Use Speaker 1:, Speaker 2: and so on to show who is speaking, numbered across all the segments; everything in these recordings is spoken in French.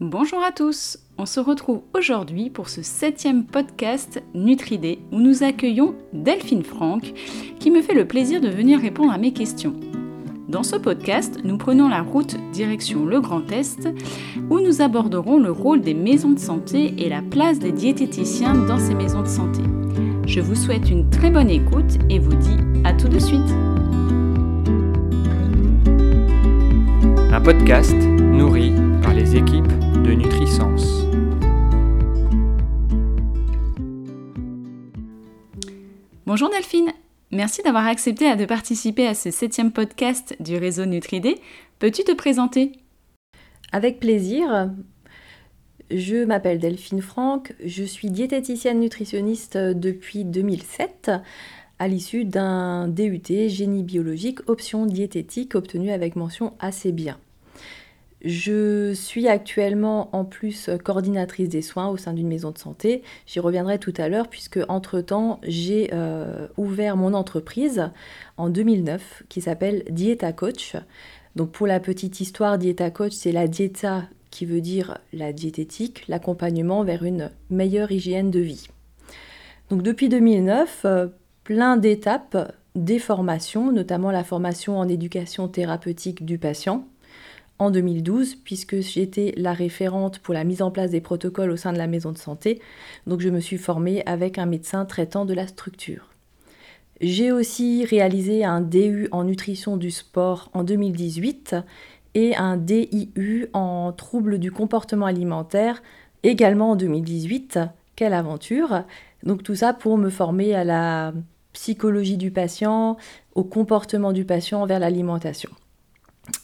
Speaker 1: Bonjour à tous, on se retrouve aujourd'hui pour ce septième podcast Nutridé où nous accueillons Delphine Franck qui me fait le plaisir de venir répondre à mes questions. Dans ce podcast, nous prenons la route direction le Grand Est où nous aborderons le rôle des maisons de santé et la place des diététiciens dans ces maisons de santé. Je vous souhaite une très bonne écoute et vous dis à tout de suite.
Speaker 2: Un podcast nourri par les équipes de Nutrisens.
Speaker 1: Bonjour Delphine, merci d'avoir accepté de participer à ce septième podcast du réseau Nutridé. Peux-tu te présenter?
Speaker 3: Avec plaisir. Je m'appelle Delphine Franck, je suis diététicienne nutritionniste depuis 2007 à l'issue d'un DUT génie biologique option diététique obtenu avec mention assez bien. Je suis actuellement en plus coordinatrice des soins au sein d'une maison de santé. J'y reviendrai tout à l'heure puisque entre-temps j'ai euh, ouvert mon entreprise en 2009 qui s'appelle Dieta Coach. Donc pour la petite histoire, Dieta Coach c'est la dieta qui veut dire la diététique, l'accompagnement vers une meilleure hygiène de vie. Donc depuis 2009, euh, plein d'étapes, des formations, notamment la formation en éducation thérapeutique du patient, en 2012 puisque j'étais la référente pour la mise en place des protocoles au sein de la maison de santé. Donc je me suis formée avec un médecin traitant de la structure. J'ai aussi réalisé un DU en nutrition du sport en 2018 et un DIU en troubles du comportement alimentaire également en 2018. Quelle aventure Donc tout ça pour me former à la psychologie du patient, au comportement du patient vers l'alimentation.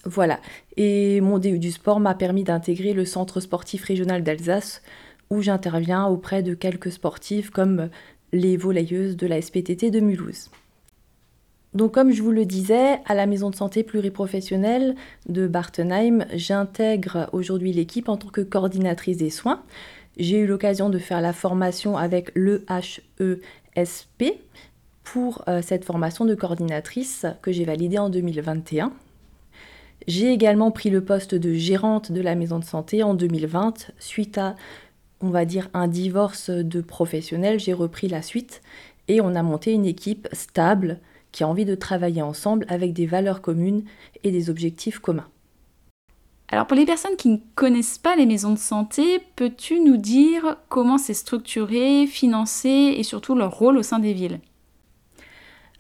Speaker 3: Voilà. Et mon DU du sport m'a permis d'intégrer le centre sportif régional d'Alsace où j'interviens auprès de quelques sportifs comme les volleyeuses de la SPTT de Mulhouse. Donc comme je vous le disais, à la maison de santé pluriprofessionnelle de Bartenheim, j'intègre aujourd'hui l'équipe en tant que coordinatrice des soins. J'ai eu l'occasion de faire la formation avec l'EHESP pour euh, cette formation de coordinatrice que j'ai validée en 2021. J'ai également pris le poste de gérante de la maison de santé en 2020 suite à, on va dire, un divorce de professionnels. J'ai repris la suite et on a monté une équipe stable qui a envie de travailler ensemble avec des valeurs communes et des objectifs communs.
Speaker 1: Alors pour les personnes qui ne connaissent pas les maisons de santé, peux-tu nous dire comment c'est structuré, financé et surtout leur rôle au sein des villes?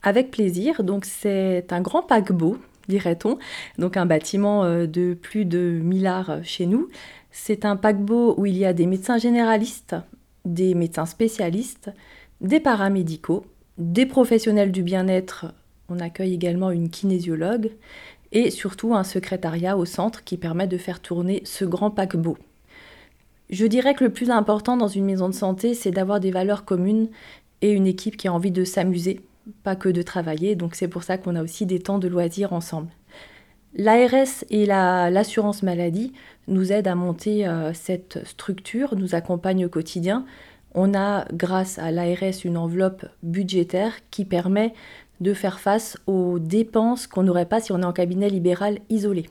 Speaker 3: Avec plaisir, donc c'est un grand paquebot dirait-on, donc un bâtiment euh, de plus de 1000 arts chez nous. C'est un paquebot où il y a des médecins généralistes, des médecins spécialistes, des paramédicaux, des professionnels du bien-être, on accueille également une kinésiologue, et surtout un secrétariat au centre qui permet de faire tourner ce grand paquebot. Je dirais que le plus important dans une maison de santé, c'est d'avoir des valeurs communes et une équipe qui a envie de s'amuser, pas que de travailler, donc c'est pour ça qu'on a aussi des temps de loisirs ensemble. L'ARS et l'assurance maladie nous aident à monter euh, cette structure, nous accompagnent au quotidien. On a, grâce à l'ARS, une enveloppe budgétaire qui permet de faire face aux dépenses qu'on n'aurait pas si on est en cabinet libéral isolé.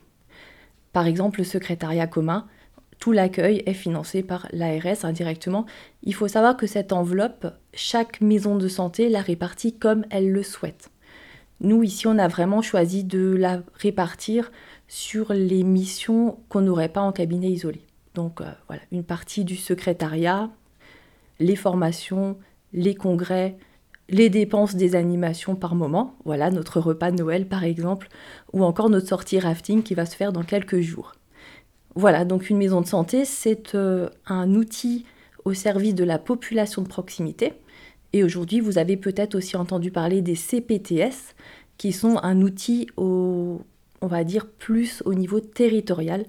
Speaker 3: Par exemple, le secrétariat commun, tout l'accueil est financé par l'ARS indirectement. Il faut savoir que cette enveloppe, chaque maison de santé la répartit comme elle le souhaite. Nous, ici, on a vraiment choisi de la répartir sur les missions qu'on n'aurait pas en cabinet isolé. Donc euh, voilà, une partie du secrétariat, les formations, les congrès, les dépenses des animations par moment, voilà notre repas de Noël par exemple, ou encore notre sortie rafting qui va se faire dans quelques jours. Voilà, donc une maison de santé, c'est euh, un outil au service de la population de proximité. Et aujourd'hui, vous avez peut-être aussi entendu parler des CPTS, qui sont un outil on va dire, plus au niveau territorial,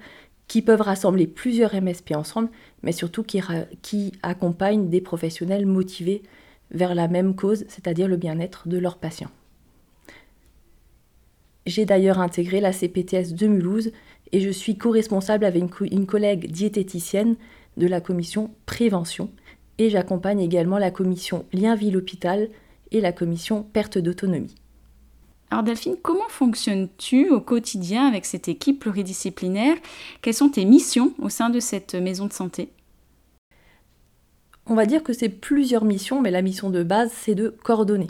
Speaker 3: qui peuvent rassembler plusieurs MSP ensemble, mais surtout qui accompagnent des professionnels motivés vers la même cause, c'est-à-dire le bien-être de leurs patients. J'ai d'ailleurs intégré la CPTS de Mulhouse et je suis co-responsable avec une, collègue diététicienne de la commission prévention et j'accompagne également la commission lien ville-hôpital et la commission perte d'autonomie.
Speaker 1: Alors Delphine, comment fonctionnes-tu au quotidien avec cette équipe pluridisciplinaire? Quelles sont tes missions au sein de cette maison de santé?
Speaker 3: On va dire que c'est plusieurs missions, mais la mission de base, c'est de coordonner.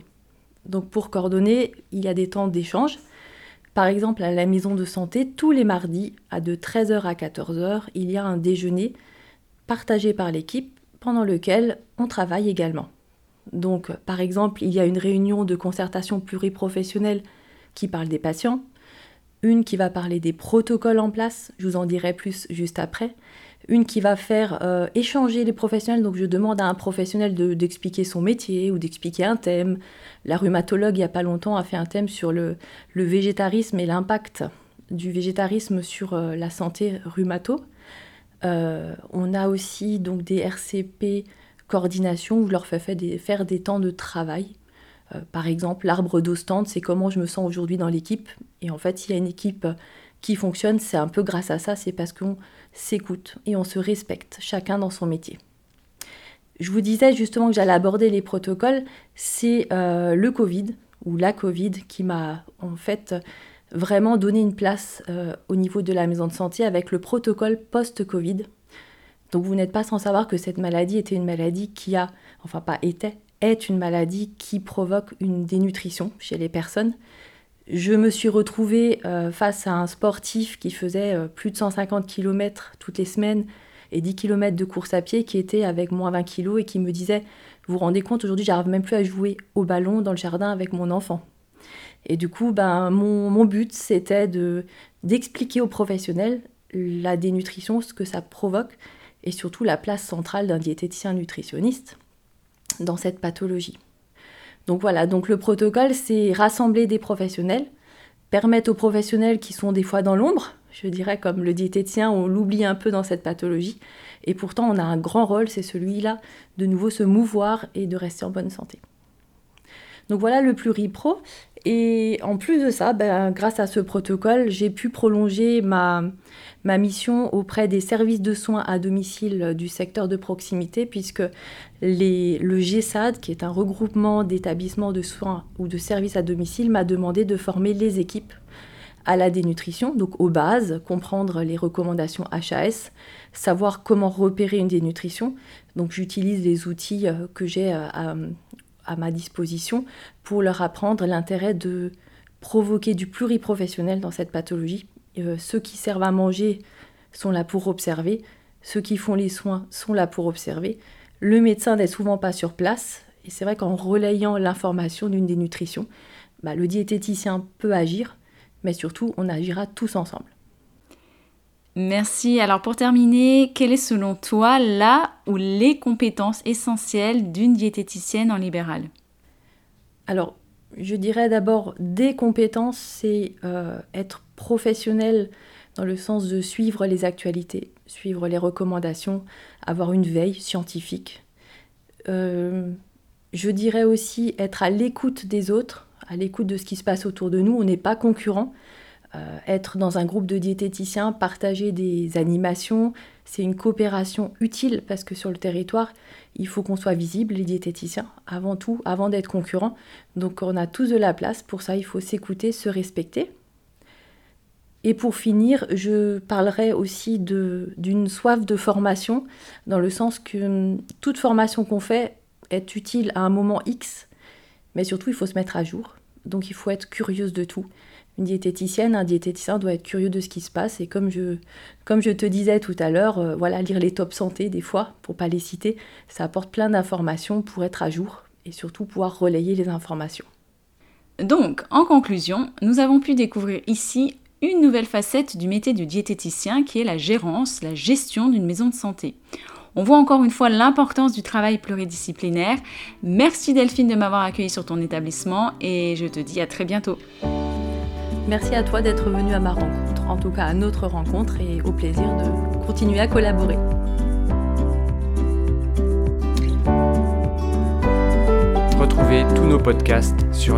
Speaker 3: Donc pour coordonner, il y a des temps d'échange. Par exemple, à la maison de santé, tous les mardis, à de 13h à 14h, il y a un déjeuner partagé par l'équipe pendant lequel on travaille également. Donc, par exemple, il y a une réunion de concertation pluriprofessionnelle qui parle des patients, une qui va parler des protocoles en place, je vous en dirai plus juste après, une qui va faire euh, échanger les professionnels, donc je demande à un professionnel d'expliquer son métier ou d'expliquer un thème. La rhumatologue, il n'y a pas longtemps, a fait un thème sur le, végétarisme et l'impact du végétarisme sur euh, la santé rhumato. Euh, on a aussi donc des RCP coordination où je leur fais faire des, temps de travail. Par exemple, l'arbre d'Ostende, c'est comment je me sens aujourd'hui dans l'équipe. Et en fait, s'il y a une équipe qui fonctionne, c'est un peu grâce à ça, c'est parce qu'on s'écoute et on se respecte, chacun dans son métier. Je vous disais justement que j'allais aborder les protocoles, c'est euh, le Covid ou la Covid qui m'a en fait vraiment donné une place euh, au niveau de la maison de santé avec le protocole post-Covid donc vous n'êtes pas sans savoir que cette maladie était une maladie qui a, enfin pas était, est une maladie qui provoque une dénutrition chez les personnes. Je me suis retrouvée euh, face à un sportif qui faisait euh, plus de 150 km toutes les semaines et 10 km de course à pied qui était avec moins 20 kg et qui me disait Vous vous rendez compte, aujourd'hui, j'arrive même plus à jouer au ballon dans le jardin avec mon enfant. Et du coup, ben, mon, mon but, c'était d'expliquer aux professionnels la dénutrition, ce que ça provoque, et surtout la place centrale d'un diététicien nutritionniste dans cette pathologie. Donc voilà, donc le protocole, c'est rassembler des professionnels, permettre aux professionnels qui sont des fois dans l'ombre, je dirais comme le diététicien, on l'oublie un peu dans cette pathologie, et pourtant on a un grand rôle, c'est celui-là, de nouveau se mouvoir et de rester en bonne santé. Donc voilà le pluripro. Et en plus de ça, ben, grâce à ce protocole, j'ai pu prolonger ma, mission auprès des services de soins à domicile du secteur de proximité, puisque les, le GSAD, qui est un regroupement d'établissements de soins ou de services à domicile, m'a demandé de former les équipes à la dénutrition, donc aux bases, comprendre les recommandations HAS, savoir comment repérer une dénutrition. Donc j'utilise les outils euh, que j'ai euh, à, ma disposition pour leur apprendre l'intérêt de provoquer du pluriprofessionnel dans cette pathologie. Euh, ceux qui servent à manger sont là pour observer, ceux qui font les soins sont là pour observer. Le médecin n'est souvent pas sur place, et c'est vrai qu'en relayant l'information d'une dénutrition, bah, le diététicien peut agir, mais surtout on agira tous ensemble.
Speaker 1: Merci. Alors pour terminer, quelle est selon toi la ou les compétences essentielles d'une diététicienne en libéral?
Speaker 3: Alors, je dirais d'abord des compétences, c'est euh, être professionnel dans le sens de suivre les actualités, suivre les recommandations, avoir une veille scientifique. Euh, je dirais aussi être à l'écoute des autres, à l'écoute de ce qui se passe autour de nous. On n'est pas concurrent. Euh, être dans un groupe de diététiciens, partager des animations, c'est une coopération utile parce que sur le territoire, il faut qu'on soit visible, les diététiciens, avant tout, avant d'être concurrents. Donc on a tous de la place, pour ça il faut s'écouter, se respecter. Et pour finir, je parlerai aussi d'une soif de formation, dans le sens que hum, toute formation qu'on fait est utile à un moment X, mais surtout il faut se mettre à jour. Donc il faut être curieuse de tout une diététicienne, un diététicien doit être curieux de ce qui se passe. Et comme je, te disais tout à l'heure, euh, voilà, lire les top santé des fois, pour pas les citer, ça apporte plein d'informations pour être à jour et surtout pouvoir relayer les informations.
Speaker 1: Donc, en conclusion, nous avons pu découvrir ici une nouvelle facette du métier de diététicien qui est la gérance, la gestion d'une maison de santé. On voit encore une fois l'importance du travail pluridisciplinaire. Merci Delphine de m'avoir accueilli sur ton établissement et je te dis à très bientôt.
Speaker 3: Merci à toi d'être venu à ma rencontre, en tout cas à notre rencontre, et au plaisir de continuer à collaborer.
Speaker 2: Retrouvez tous nos podcasts sur.